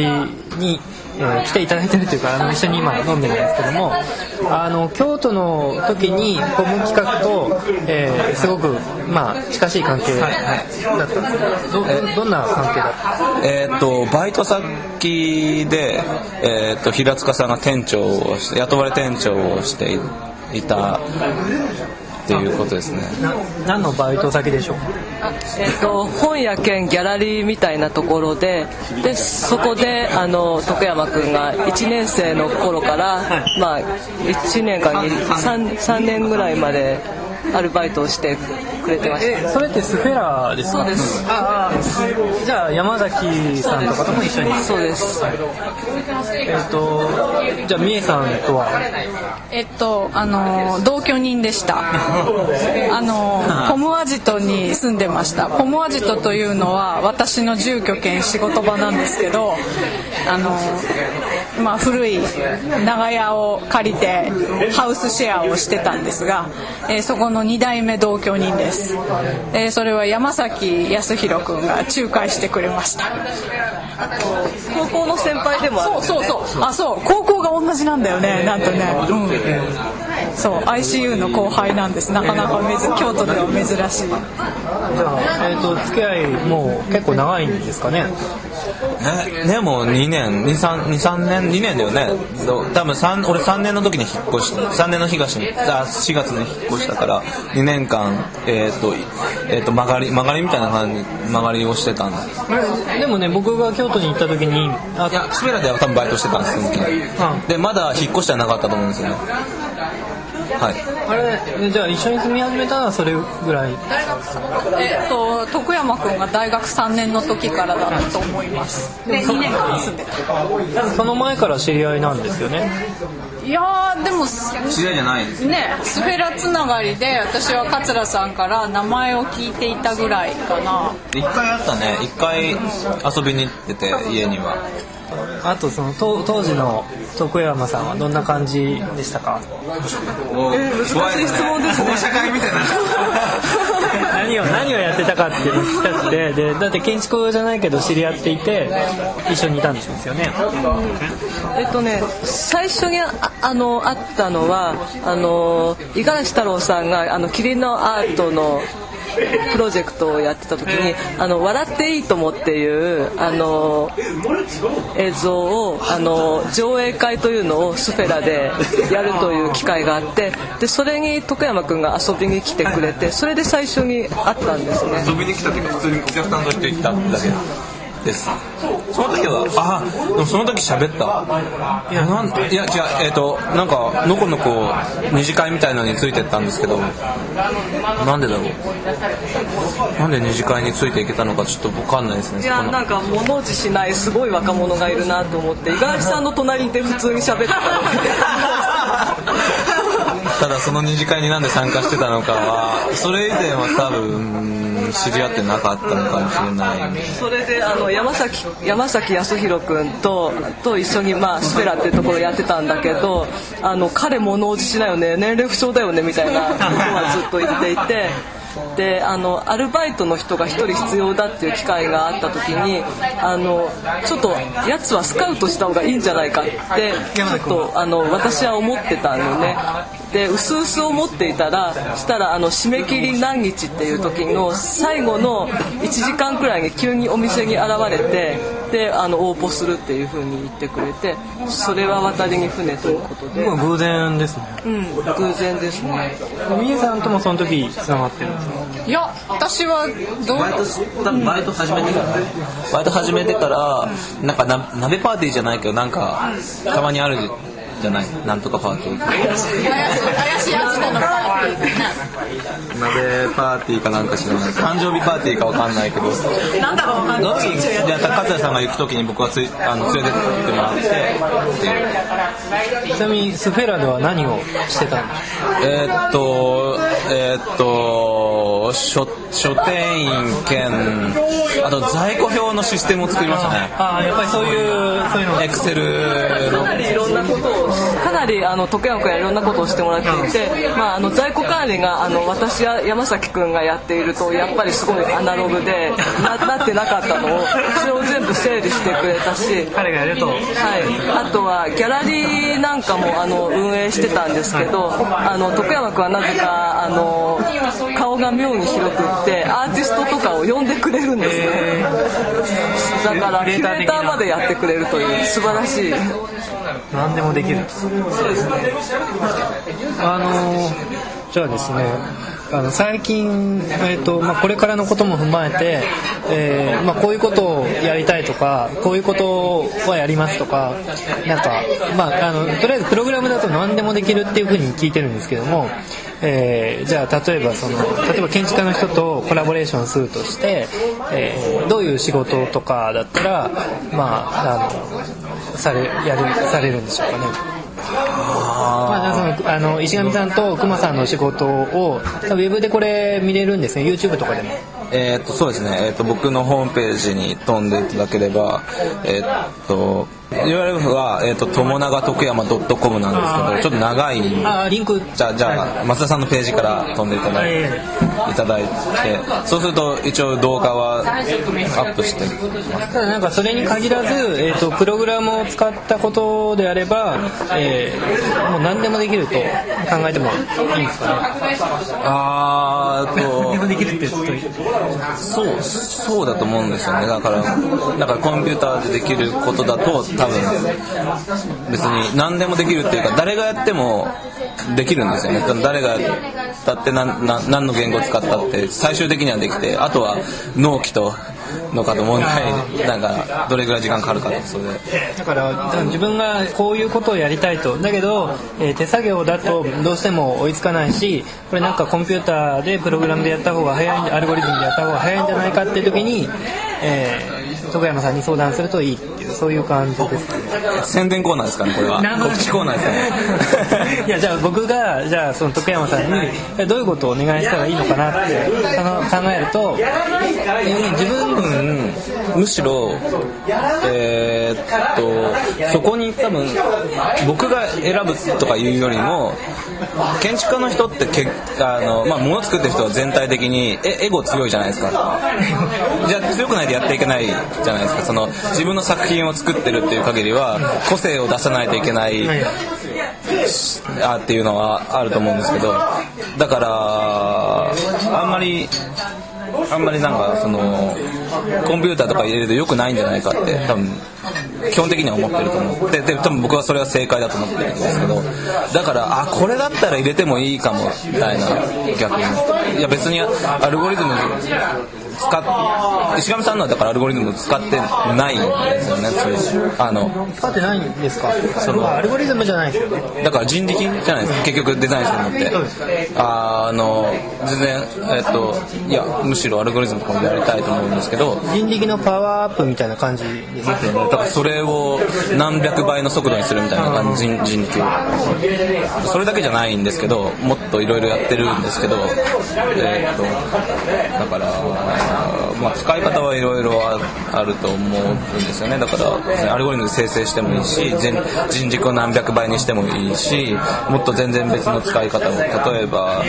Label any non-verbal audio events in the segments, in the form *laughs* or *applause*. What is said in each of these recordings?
人に、えー、来ていただいてるというかあの一緒に今飲んでるんですけどもあの京都の時にボム企画と、えー、すごく、まあ、近しい関係だったんですどどんな関係だったえー、っとバイト先で、えー、っと平塚さんが店長をして雇われ店長をしていたっていうことですね。何のバイト先でしょう？えっと、本屋兼ギャラリーみたいなところででそこであの徳山君が1年生の頃から、まあ、1年間に 3, 3年ぐらいまでアルバイトをしてくれてました。それってスフェラですか？そうです。ああじゃあ山崎さんとかとも一緒に？そうです。えっ、とじゃあ美恵さんとは？えっとあの同居人でした。あのポムアジトに住んでました。ポムアジトというのは私の住居兼仕事場なんですけどあのまあ、古い長屋を借りてハウスシェアをしてたんですが、えー、そこの2代目同居人です、えー、それは山崎康弘君が仲介してくれました。高校の先輩でもある、ね、そうそうそう。あそう。高校が同じなんだよね。なんとね、うん、そう ICU の後輩なんです。なかなか京都では珍しい。じゃあ、えーと、付き合いもう結構長いんですかね？ねねもう2年23年2年だよね。多分3俺3年の時に引っ越し3年の東にあ4月に引っ越したから2年間えっ、ー、と,、えーと、曲がり曲がりみたいな感じ曲がりをしてたんででもね僕が京都に行った時にあいやスペラでは多分バイトしてたんですその時、うん、でまだ引っ越してはなかったと思うんですよねはい、あれじゃあ一緒に住み始めたのはそれぐらい？大学えっと徳山君が大学3年の時からだったと思います。で2年間住んでた。その前から知り合いなんですよね？いやでも知り合いじゃないですねスフェラつながりで私は桂さんから名前を聞いていたぐらいかな。一回あったね。一回遊びに行ってて家には。あとその当当時の徳山さんはどんな感じでしたか？えー、難しい質問ですね。社会みたいな何を何をやってたかって聞きたくて。でだって建築じゃないけど知り合っていて一緒にいたんですよね、うん、えっとね最初にああの会ったのはあの五十嵐太郎さんがあのキリンのアートのプロジェクトをやってた時に「あの笑っていいとも」っていうあの映像をあの上映会というのをスフェラでやるという機会があってでそれに徳山君が遊びに来てくれてそれで最初に会ったんですね。遊びに来たっていうか普通にお客さんとして行っただけです。その時はあでもその時喋った。いやなんいや違うえっ、ー、となんかのこのこ二次会みたいのについてったんですけどなんでだろう。なんで二次会についていけたのかちょっと分かんないですねいやなんか物おじしないすごい若者がいるなと思って五十嵐さんの隣で普通に喋ってたのただその二次会になんで参加してたのかはそれ以前は多分知り合ってなかったのかもしれないそれであの山崎山崎康弘君とと一緒に、まあ、スペラっていうところやってたんだけどあの彼物おじしないよね年齢不詳だよねみたいなことはずっと言っていて。であのアルバイトの人が1人必要だっていう機会があった時にあのちょっとやつはスカウトした方がいいんじゃないかってちょっとあの私は思ってたのね。で薄々思っていたらしたらあの締め切り何日っていう時の最後の1時間くらいに急にお店に現れてであの応募するっていうふうに言ってくれてそれは渡りに船ということで。偶然ですね。うん偶然ですね。みえさんともその時つながってるんですか？いや私はどうバイト多分バイト始めてからバイト始めてからなんかな鍋パーティーじゃないけどなんかたまにあるじゃない。なんとかパーティー。怪しい怪しいやつのパーティー鍋パーティーかなんか知らない。誕生日パーティーかわかんないけど。なんだかわかんない。じゃあ勝谷さんが行く時に僕はついあの連れてってもらって。ちなみにスフェラでは何をしてたんえー、っとえー、っと書書店員兼ああと在庫表のシステムを作りましたね。ああやっぱりそういうそういうの。エクセルの。かなりいろんなことをかなりあの徳山君はいろんなことをしてもらっていて、まあ、あの在庫管理があの私や山崎君がやっているとやっぱりすごいアナログでななってなかったのをそれを全部整理してくれたし。彼がやると。はい、あとはギャラリーなんかもあの運営してたんですけど、あの徳山君はなぜかあの顔が妙に広くってアーティストとかを呼んでくれるんですね、だからキュレーターまでやってくれるという素晴らしい何でもできる。あのじゃあですねあの最近、えーとまあ、これからのことも踏まえて、えーまあ、こういうことをやりたいとかこういうことはやりますとかなんか、まあ、あのとりあえずプログラムだと何でもできるっていうふうに聞いてるんですけども、えーじゃあ例えばその例えば建築家の人とコラボレーションするとして、えーどういう仕事とかだったら、まあ、あのされやるされるんでしょうかね。まあ、そのあの石上さんと熊さんの仕事をウェブでこれ見れるんですね。YouTube とかでも。えーっとそうですね、えーっと僕のホームページに飛んでいただければ、えーっと URL は、えーっと友永徳山 .com なんですけどちょっと長いあリンク。じゃあじゃあ松田さんのページから飛んでいただいて、いただいてそうすると一応動画はアップしてただなんかそれに限らず、えー、とプログラムを使ったことであれば、えーもう何でもできると考えてもいいんですかね。あーっと何でもできるってちょっとそうそうだと思うんですよね。だからだからコンピューターでできることだと多分別に何でもできるっていうか誰がやってもできるんですよね。誰がやって何何の言語使ったって最終的にはできてあとは納期とのかと問題なんかどれぐらい時間かかるかとそれでだから自分がこういうことをやりたいと。だけど、えー手作業だとどうしても追いつかないしこれなんかコンピューターでプログラムでやった方が早いアルゴリズムでやった方が早いんじゃないかっていう時に、えー徳山さんに相談するといいっていうそういう感じですね。宣伝コーナーですかねこれは。告知コーナーですかね。*laughs* いやじゃあ僕がじゃあその徳山さんにえどういうことをお願いしたらいいのかなってあの考えると自分分むしろえーっとそこに多分僕が選ぶとかいうよりも建築家の人ってけあの、まあ、物作ってる人は全体的にえエゴ強いじゃないですか。じゃあ強くないとやっていけないじゃないですか。その自分の作品を作ってるっていう限りは個性を出さないといけないあっていうのはあると思うんですけどだからあんまりあんまりなんかそのコンピューターとか入れると良くないんじゃないかって多分基本的には思ってると思ってで多分僕はそれは正解だと思ってるんですけどだからあこれだったら入れてもいいかもみたいな逆に。いや別にアルゴリズム使っ石上さんのはだからアルゴリズム使ってないんですよねそあの使ってないんですか？そのアルゴリズムじゃないですよねだから人力じゃないですか結局デザインするのって。ああの全然えっといやむしろアルゴリズムとかもやりたいと思うんですけど。人力のパワーアップみたいな感じですね。だからそれを何百倍の速度にするみたいな感じ人人力それだけじゃないんですけどもっといろいろやってるんですけど。えーっとだからまあ使い方はいろいろあると思うんですよね。だからアルゴリズム生成してもいいし人人軸を何百倍にしてもいいしもっと全然別の使い方も例えば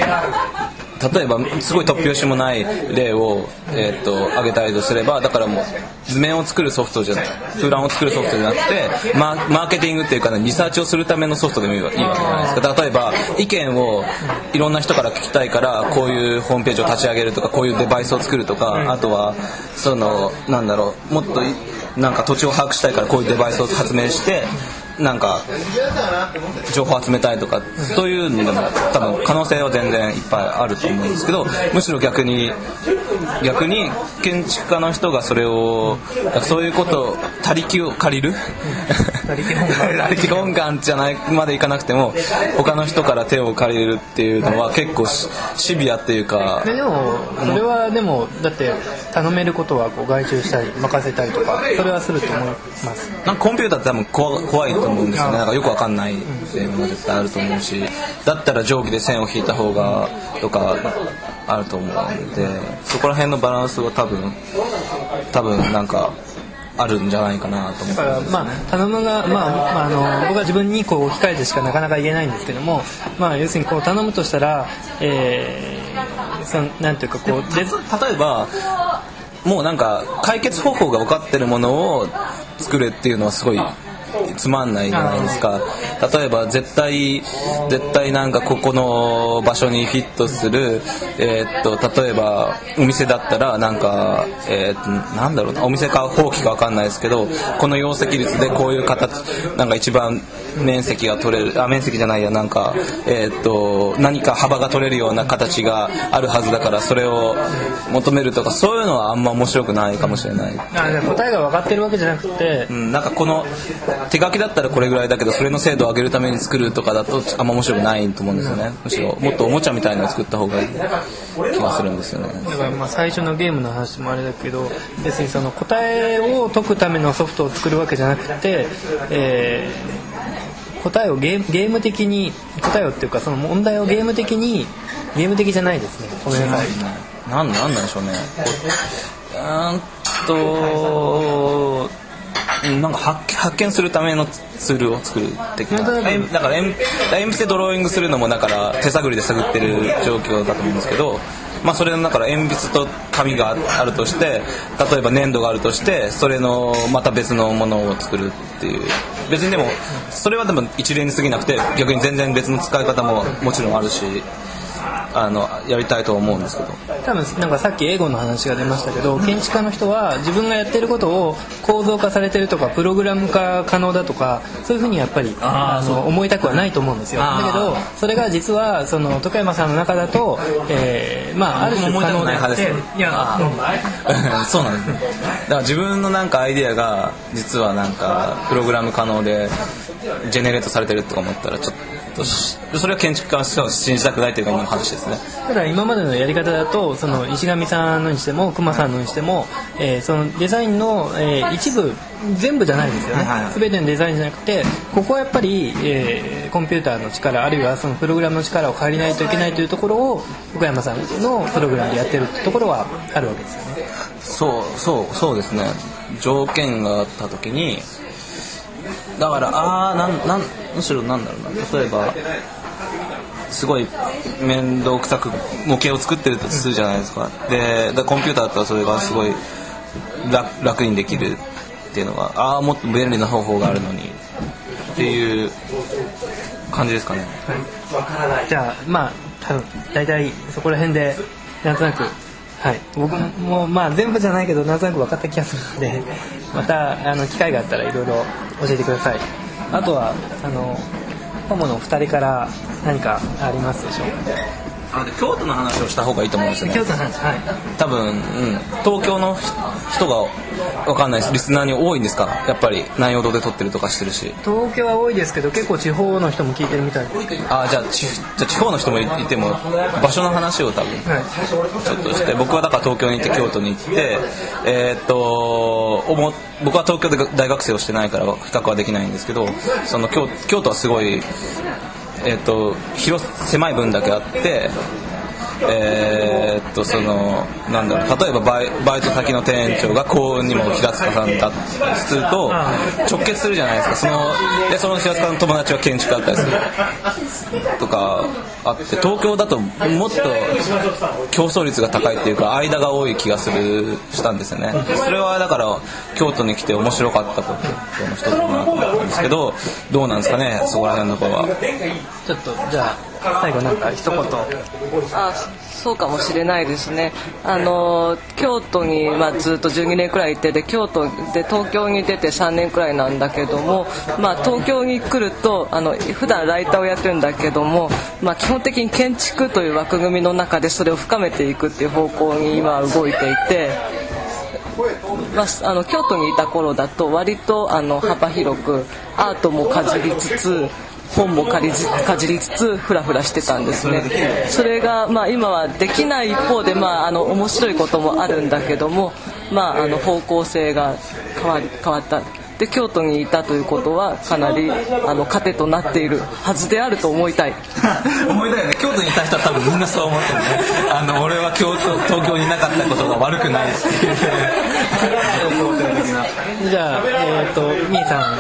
例えばすごい突拍子もない例を、えー、と挙げたりとすればだからもう図面を作るソフトじゃなランを作るソフトじゃなくてマーマーケティングっていうか、ね、リサーチをするためのソフトでもいいわけじゃないですか。例えば意見をいろんな人から聞きたいからこういうホームページを立ち上げるとかこういうデバイスを作るとかあとはそのなんだろうもっといなんか土地を把握したいからこういうデバイスを発明してなんか情報集めたいとかそういうのでも多分可能性は全然いっぱいあると思うんですけどむしろ逆に逆に建築家の人がそれをそういうことを他力を借りる他力本願他力本願じゃないまでいかなくても他の人から手を借りるっていうのは結構シシビアっていうかででもそれはでもだって頼めることはこう外注したり任せたりとかそれはすると思います。なんかコンピューターって多分怖怖いと思うんですよね。なんかよくわかんないっていうのも絶対あると思うしだったら定規で線を引いた方がとかあると思うんでそこら辺のバランスは多分多分なんかあるんじゃないかなと思って。だからまあ頼むが、まあ、まあ、あの僕は自分にこう置き換えてしかなかなか言えないんですけども、まあ、要するにこう頼むとしたら、えー、そのなんていうかこうで例えばもうなんか解決方法が分かってるものを作れっていうのはすごいつまんないじゃないですか。例えば絶対絶対なんかここの場所にフィットする、えーっと例えばお店だったらなんか、えーっとなんだろうなお店か放棄か分かんないですけどこの容積率でこういう形なんか一番面積が取れるあ面積じゃないやなんか、えーっと何か幅が取れるような形があるはずだからそれを求めるとかそういうのはあんま面白くないかもしれない。あじゃあ答えが分かってるわけじゃなくて。うん、なんかこの手書きだったらこれぐらいだけどそれの精度を上げるために作るとかだとあんま面白くないと思うんですよね。むしろもっとおもちゃみたいなのを作った方がいい気がするんですよね。だからまあ最初のゲームの話もあれだけど別にその答えを解くためのソフトを作るわけじゃなくて、えー答えをゲームゲーム的に答えをっていうかその問題をゲーム的にゲーム的じゃないですね。ごめんなさい。なんなんなんでしょうね。うーんとうんなんか発発見するためのツールを作る的なだから鉛鉛筆でドローイングするのもだから手探りで探ってる状況だと思うんですけどまあそれの中から鉛筆と紙があるとして例えば粘土があるとしてそれのまた別のものを作るっていう。別にでもそれはでも一例に過ぎなくて逆に全然別の使い方ももちろんあるし。あのやりたいとは思うんですけど。多分なんかさっき英語の話が出ましたけど建築家の人は自分がやってることを構造化されてるとかプログラム化可能だとかそういうふうにやっぱりあの思いたくはないと思うんですよ。だけどそれが実はその徳山さんの中だと、えーまあある種可能であっていやうん。*laughs* そうなんです。ねだから自分のなんかアイデアが実はなんかプログラム可能でジェネレートされてるとか思ったらちょっとしそれは建築家は信じたくないというか今の話ですね。ただ今までのやり方だとその石上さんのにしても熊さんのにしても、えーそのデザインの、えー一部全部じゃないんですよね、はいはい全てのデザインじゃなくてここはやっぱり、えーコンピューターの力あるいはそのプログラムの力を借りないといけないというところを福山さんのプログラムでやってるってところはあるわけですよね。そうそうそうですね。条件があった時にだからああなんなんむしろなんだろうな。例えばすごい面倒くさく模型を作ってるとするじゃないですか。でだコンピューターだったらそれがすごい楽にできるっていうのがああもっと便利な方法があるのに。っていう感じですかね。はい。じゃあまあ多分大体そこら辺でなんとなくはい。僕もまあ全部じゃないけどなんとなく分かった気がするので *laughs* またあの機会があったらいろいろ教えてください。あとはあのホモの2人から何かありますでしょう？あで京都の話をした方がいいと思うんですよね。京都の話はい。多分、うん、東京の人がわかんないです。リスナーに多いんですかやっぱり南陽堂で撮ってるとかしてるし。東京は多いですけど結構地方の人も聞いてるみたい。あじゃあちじゃあ地方の人もいても場所の話を多分はい。ちょっとして僕はだから東京に行って京都に行ってえーっと僕は東京で大学生をしてないから比較はできないんですけどその京京都はすごいえーと広狭い分だけあってえーっとそのなんだろう例えばバイバイト先の店長が幸運にも平塚さんだとすると直結するじゃないですか。そのでその平塚の友達は建築だったりするとかあって東京だともっと競争率が高いっていうか間が多い気がするしたんですよね。それはだから京都に来て面白かったことの一つかなと思ったんですけどどうなんですかねそこら辺のところは。ちょっとじゃあ最後なんか一言あそうかもしれないですねあの京都に、まあ、ずっと12年くらいいてで京都で東京に出て3年くらいなんだけども、まあ、東京に来るとあの普段ライターをやってるんだけども、まあ、基本的に建築という枠組みの中でそれを深めていくっていう方向に今動いていて。まあ、あの京都にいた頃だと割とあの幅広くアートもかじりつつ本もかりじかじりつつフラフラしてたんですね。それが、まあ、今はできない一方で、まあ、あの面白いこともあるんだけども、まあ、あの方向性が変わり変わった。っで京都にいたということはかなりあの糧となっているはずであると思いたい。*laughs* 思いたいよね。京都にいた人は多分みんなそう思ってるね。あの俺は京都東京にいなかったことが悪くないっていう。*laughs* じゃあえっ、とみーさん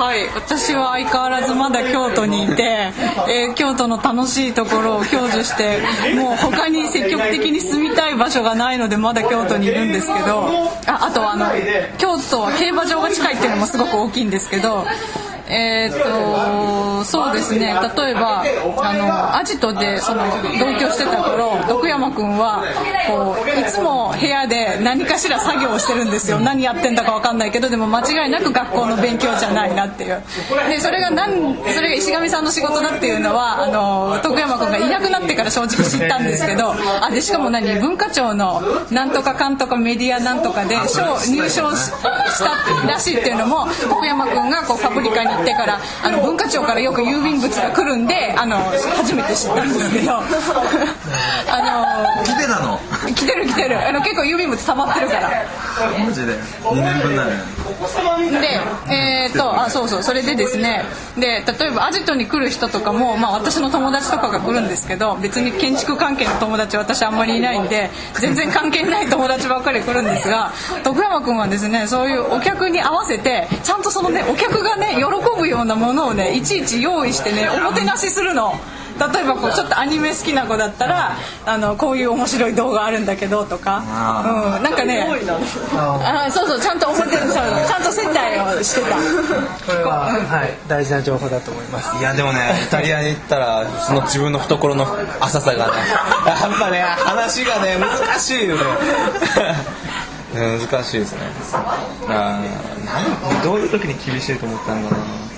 はい。私は相変わらずまだ京都にいて、えー京都の楽しいところを享受してもう他に積極的に住みたい場所がないのでまだ京都にいるんですけどああとあの京都は競馬場が近いっていうのもすごく大きいんですけどえー、とそうですね。例えばあのアジトでその同居してた頃徳山君はこういつも部屋で何かしら作業をしてるんですよ。何やってんだか分かんないけどでも間違いなく学校の勉強じゃないなっていう。でそれがなんそれが石上さんの仕事だっていうのはあの徳山君がいなくなってから正直知ったんですけどあでしかも何文化庁のなんとかかんとかメディアなんとかで賞入賞したらしいっていうのも徳山君がこうパプリカにってからあの文化庁からよく郵便物が来るんであの初めて知ったんですけど。*laughs* あのの？来てる来てる。あの結構郵便物溜まってるから。マジで？2年分だね。でえー、とあそうそうそれでですね。で例えばアジトに来る人とかも、まあ、私の友達とかが来るんですけど別に建築関係の友達私あんまりいないんで全然関係ない友達ばっかり来るんですが *laughs* 徳山君はですねそういうお客に合わせてちゃんとそのねお客がね喜ぶようなものをねいちいち用意してねおもてなしするの。例えばこうちょっとアニメ好きな子だったらあのこういう面白い動画あるんだけどとか、うん、なんかねあそうそうちゃんと思ってるちゃんと接待をしてた。これは、はい、大事な情報だと思います。いやでもねイタリアに行ったらその自分の懐の浅さがね *laughs* やっぱね話がね難しいよね。*laughs* ね難しいですね。あどういう時に厳しいと思ったんだろうな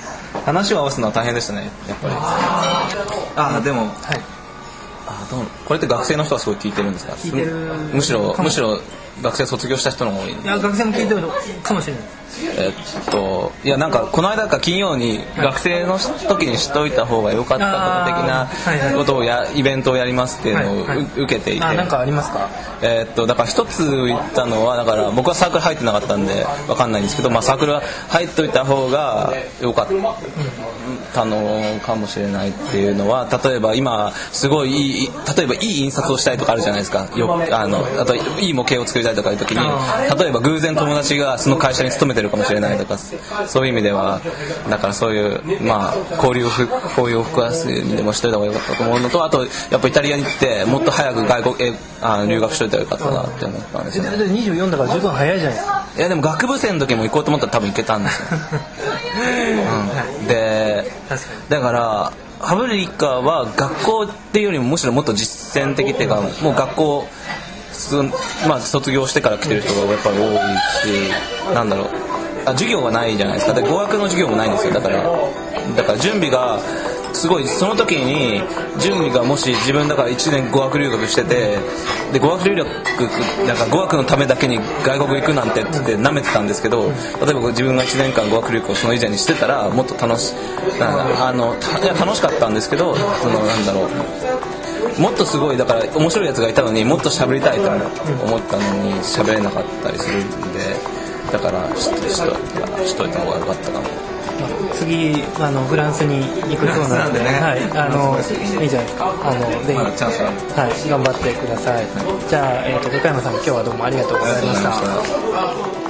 話を合わせるのは大変でしたねやっぱり。あー。でもはい。あどうこれって学生の人はすごい聞いてるんですか？聞いてる。むしろむしろ学生卒業した人の方が多い。いや学生も聞いてるかもしれないえっといやなんかこの間か金曜に学生の時に知っといた方が良かったこと的なことをやイベントをやりますっていうのをうはいはい。受けていて。あなんかありますか？えっとだから一つ言ったのはだから僕はサークル入ってなかったんでわかんないんですけど、まあ、サークルは入っといた方が良かったのかもしれないっていうのは例えば今すごいいい例えばいい印刷をしたいとかあるじゃないですか。よあのあといい模型を作りたいとかいう時に例えば偶然友達がその会社に勤めてるかもしれないとかそういう意味ではだからそういうまあ交流をふ交流を深わす意味でもしといた方が良かったと思うのとあとやっぱイタリアに行ってもっと早く外国えあ留学しといたらよかったなって思ったんですよね24だから十分早いじゃないですかいやでも学部生の時も行こうと思ったら多分行けたん。ですよ、うん、でだからハブリカは学校っていうよりもむしろもっと実践的っていうかもう学校まあ、卒業してから来てる人がやっぱり多いしなんだろう。あ授業がないじゃないですか。で語学の授業もないんですよ。だからだから準備がすごいその時に準備がもし自分だから1年語学留学しててで語学留学なんか語学のためだけに外国行くなんてって言って舐めてたんですけど例えば自分が1年間語学留学をその以前にしてたらもっと楽しあのいや楽しかったんですけどそのなんだろう。もっとすごいだから面白いやつがいたのにもっと喋りたいと思ったのに喋れなかったりするんでだからししとしといた方が良かったかも次あのフランスに行くそうなんでねはいあのいいじゃないですかあのぜひまだチャンスある。はい頑張ってください。じゃあ、えー、と高山さん今日はどうもありがとうございました